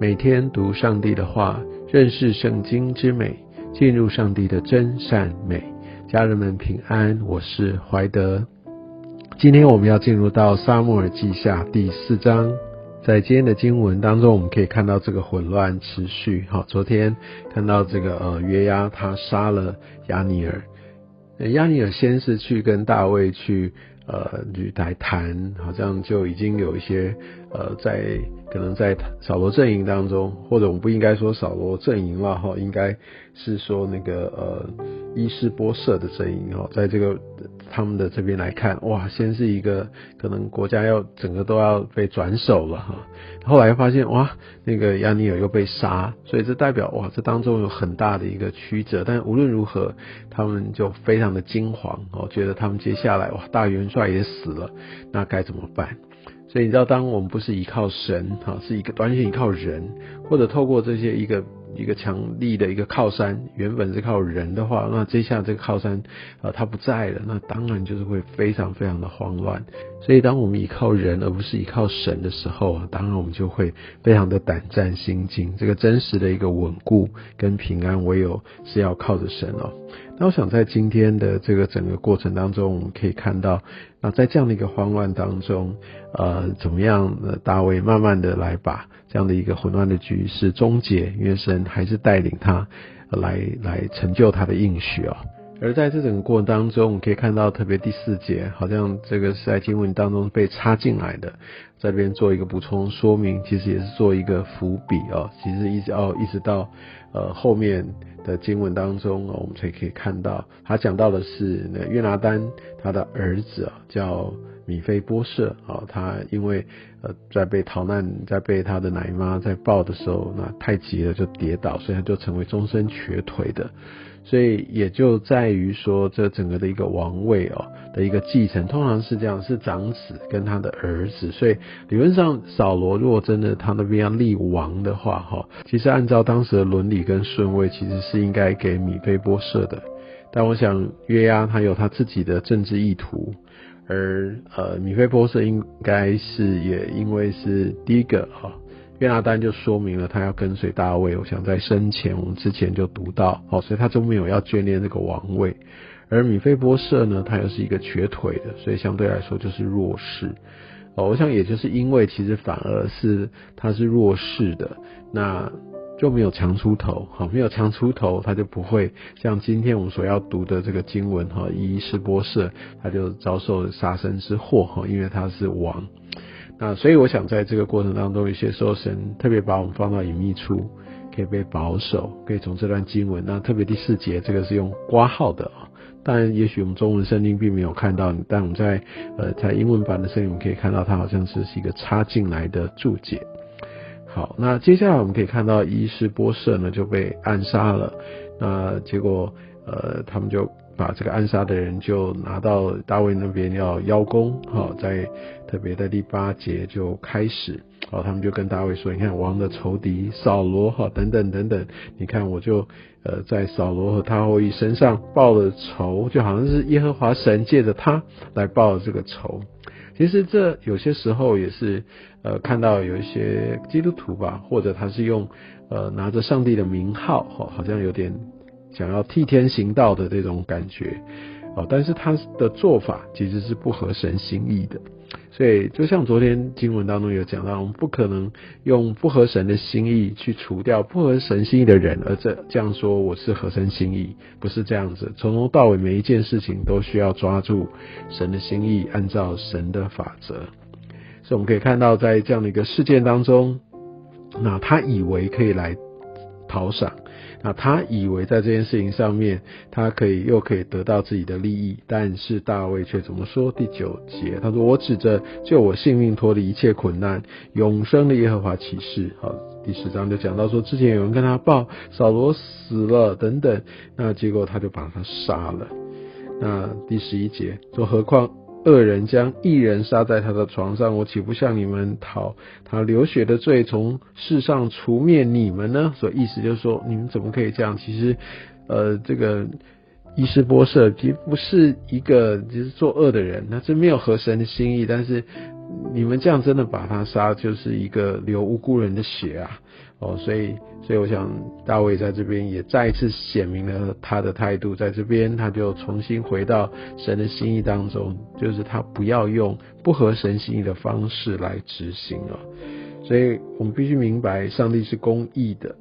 每天读上帝的话，认识圣经之美，进入上帝的真善美。家人们平安，我是怀德。今天我们要进入到撒母耳记下第四章。在今天的经文当中，我们可以看到这个混乱持续。好，昨天看到这个呃约押他杀了亚尼尔，亚尼尔先是去跟大卫去。呃，去来谈，好像就已经有一些呃，在可能在扫罗阵营当中，或者我们不应该说扫罗阵营了哈，应该是说那个呃伊斯波设的阵营哈，在这个他们的这边来看，哇，先是一个可能国家要整个都要被转手了哈，后来发现哇，那个亚尼尔又被杀，所以这代表哇，这当中有很大的一个曲折，但无论如何，他们就非常的惊惶哦，觉得他们接下来哇，大元帅。也死了，那该怎么办？所以你知道，当我们不是依靠神，哈，是一个完全依靠人，或者透过这些一个。一个强力的一个靠山，原本是靠人的话，那这下这个靠山啊，他不在了，那当然就是会非常非常的慌乱。所以，当我们依靠人而不是依靠神的时候啊，当然我们就会非常的胆战心惊。这个真实的一个稳固跟平安，唯有是要靠着神哦。那我想在今天的这个整个过程当中，我们可以看到，那在这样的一个慌乱当中，呃，怎么样？大卫慢慢的来把。这样的一个混乱的局势终结，因为神还是带领他来来成就他的应许哦。而在这整个过程当中，我们可以看到，特别第四节，好像这个是在经文当中被插进来的，在这边做一个补充说明，其实也是做一个伏笔哦。其实一直哦，一直到呃后面的经文当中，我们才可以看到，他讲到的是那约拿丹他的儿子啊，叫。米菲波设啊，他因为呃在被逃难，在被他的奶妈在抱的时候，那太急了就跌倒，所以他就成为终身瘸腿的。所以也就在于说，这整个的一个王位哦的一个继承，通常是这样，是长子跟他的儿子。所以理论上，扫罗如果真的他那边要立王的话，哈，其实按照当时的伦理跟顺位，其实是应该给米菲波设的。但我想约押他有他自己的政治意图。而呃，米菲波设应该是也因为是第一个哈，约拿丹就说明了他要跟随大卫。我想在生前我们之前就读到，好，所以他就没有要眷恋这个王位。而米菲波设呢，他又是一个瘸腿的，所以相对来说就是弱势。哦，我想也就是因为其实反而是他是弱势的，那。就没有强出头，好，没有强出头，他就不会像今天我们所要读的这个经文哈，伊斯波设，他就遭受杀身之祸哈，因为他是王。那所以我想在这个过程当中，有些时候神特别把我们放到隐秘处，可以被保守，可以从这段经文，那特别第四节这个是用挂号的啊，当然也许我们中文圣经并没有看到，但我们在呃在英文版的圣经我们可以看到，它好像是是一个插进来的注解。好，那接下来我们可以看到伊斯波设呢就被暗杀了，那结果呃他们就把这个暗杀的人就拿到大卫那边要邀功，好，在特别的第八节就开始，好，他们就跟大卫说，你看王的仇敌扫罗哈等等等等，你看我就呃在扫罗和他后裔身上报了仇，就好像是耶和华神借着他来报这个仇。其实这有些时候也是，呃，看到有一些基督徒吧，或者他是用，呃，拿着上帝的名号，哈，好像有点想要替天行道的这种感觉，哦，但是他的做法其实是不合神心意的。所以，就像昨天经文当中有讲到，我们不可能用不合神的心意去除掉不合神心意的人，而这这样说我是合神心意，不是这样子。从头到尾每一件事情都需要抓住神的心意，按照神的法则。所以我们可以看到，在这样的一个事件当中，那他以为可以来讨赏。那他以为在这件事情上面，他可以又可以得到自己的利益，但是大卫却怎么说？第九节，他说：“我指着救我性命脱离一切困难，永生的耶和华起誓。”好，第十章就讲到说，之前有人跟他报扫罗死了等等，那结果他就把他杀了。那第十一节说：“何况。”恶人将一人杀在他的床上，我岂不向你们讨他流血的罪，从世上除灭你们呢？所以意思就是说，你们怎么可以这样？其实，呃，这个伊斯波设其实不是一个就是作恶的人，那这没有合神的心意。但是你们这样真的把他杀，就是一个流无辜人的血啊！哦，所以所以我想大卫在这边也再一次显明了他的态度，在这边他就重新回到神的心意当中，就是他不要用不合神心意的方式来执行了。所以我们必须明白，上帝是公义的。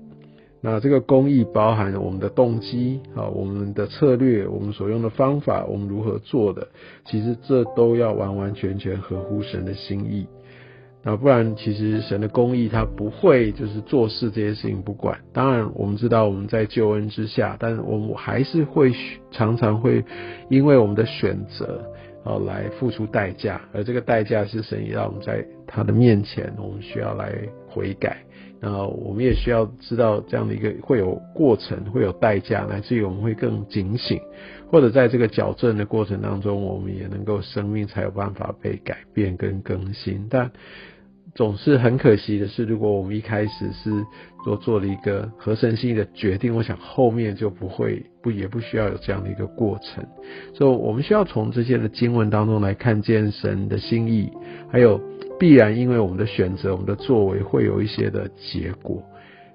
那这个公益包含我们的动机啊，我们的策略，我们所用的方法，我们如何做的，其实这都要完完全全合乎神的心意。那不然，其实神的公义他不会就是做事这些事情不管。当然，我们知道我们在救恩之下，但是我们还是会常常会因为我们的选择啊来付出代价，而这个代价是神也让我们在他的面前，我们需要来悔改。那我们也需要知道这样的一个会有过程，会有代价，来自于我们会更警醒，或者在这个矫正的过程当中，我们也能够生命才有办法被改变跟更新。但总是很可惜的是，如果我们一开始是做做了一个合神心意的决定，我想后面就不会不也不需要有这样的一个过程。所以，我们需要从这些的经文当中来看见神的心意，还有。必然因为我们的选择，我们的作为会有一些的结果。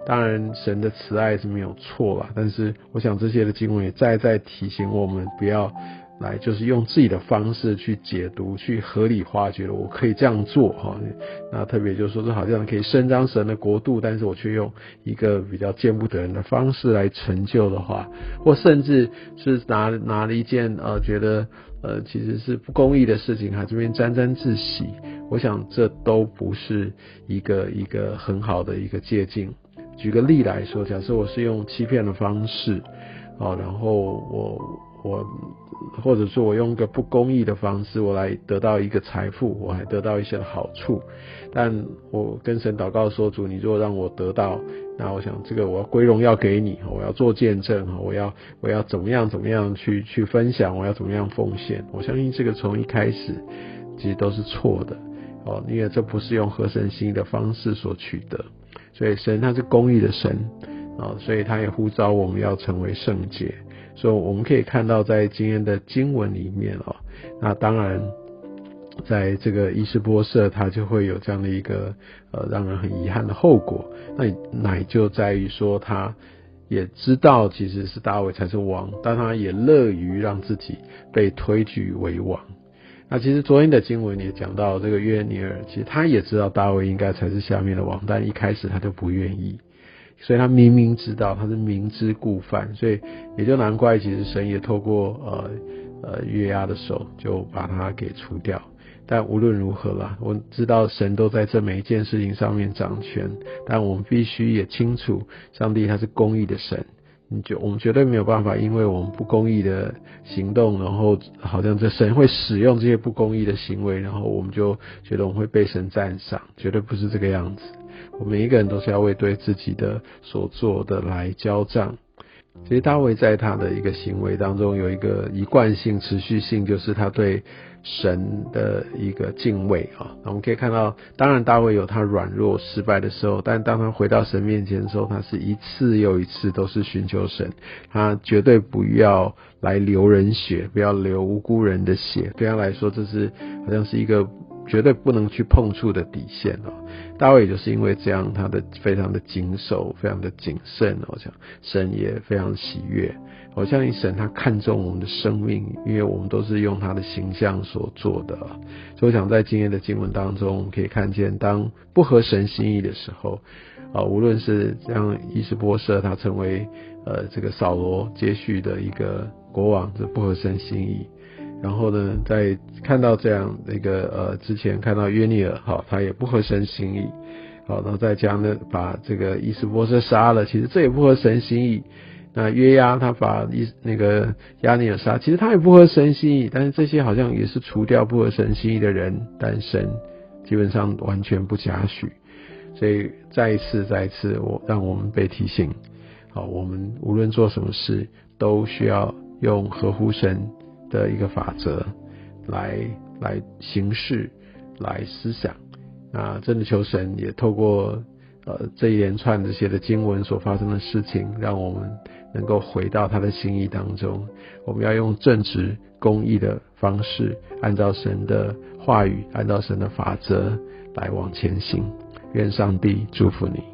当然，神的慈爱是没有错啦，但是我想这些的经文也再再提醒我们，不要来就是用自己的方式去解读、去合理化，觉得我可以这样做哈。那特别就是说，这好像可以伸张神的国度，但是我却用一个比较见不得人的方式来成就的话，或甚至是拿拿了一件呃觉得呃其实是不公义的事情，还这边沾沾自喜。我想这都不是一个一个很好的一个借鉴。举个例来说，假设我是用欺骗的方式，啊，然后我我或者说我用个不公义的方式，我来得到一个财富，我还得到一些好处，但我跟神祷告说，主，你若让我得到，那我想这个我要归荣耀给你，我要做见证，我要我要怎么样怎么样去去分享，我要怎么样奉献？我相信这个从一开始其实都是错的。哦，因为这不是用合神心意的方式所取得，所以神他是公义的神，啊，所以他也呼召我们要成为圣洁。所以我们可以看到，在今天的经文里面哦，那当然，在这个伊斯波设，他就会有这样的一个呃让人很遗憾的后果。那乃就在于说，他也知道其实是大卫才是王，但他也乐于让自己被推举为王。那其实昨天的经文也讲到，这个约尼尔其实他也知道大卫应该才是下面的王，但一开始他就不愿意，所以他明明知道他是明知故犯，所以也就难怪，其实神也透过呃呃约押的手就把他给除掉。但无论如何啦，我知道神都在这每一件事情上面掌权，但我们必须也清楚，上帝他是公义的神。你就我们绝对没有办法，因为我们不公义的行动，然后好像这神会使用这些不公义的行为，然后我们就觉得我们会被神赞赏，绝对不是这个样子。我们每一个人都是要为对自己的所做的来交账。其实大卫在他的一个行为当中有一个一贯性、持续性，就是他对神的一个敬畏啊。那我们可以看到，当然大卫有他软弱、失败的时候，但当他回到神面前的时候，他是一次又一次都是寻求神，他绝对不要来流人血，不要流无辜人的血。对他来说，这是好像是一个。绝对不能去碰触的底线哦。大卫就是因为这样，他的非常的谨守，非常的谨慎哦。讲神也非常喜悦。我相信神他看重我们的生命，因为我们都是用他的形象所做的。所以我想在今天的经文当中，可以看见，当不合神心意的时候，啊，无论是像伊斯波设他成为呃这个扫罗接续的一个国王，这不合神心意。然后呢，在看到这样那个呃，之前看到约尼尔，哈，他也不合神心意，好，然后再将呢把这个伊斯波斯杀了，其实这也不合神心意。那约押他把伊那个亚尼尔杀，其实他也不合神心意。但是这些好像也是除掉不合神心意的人，但神基本上完全不加许。所以再一次，再一次，我让我们被提醒，好，我们无论做什么事，都需要用合乎神。的一个法则，来来行事，来思想。啊，真的求神也透过呃这一连串这些的经文所发生的事情，让我们能够回到他的心意当中。我们要用正直公义的方式，按照神的话语，按照神的法则来往前行。愿上帝祝福你。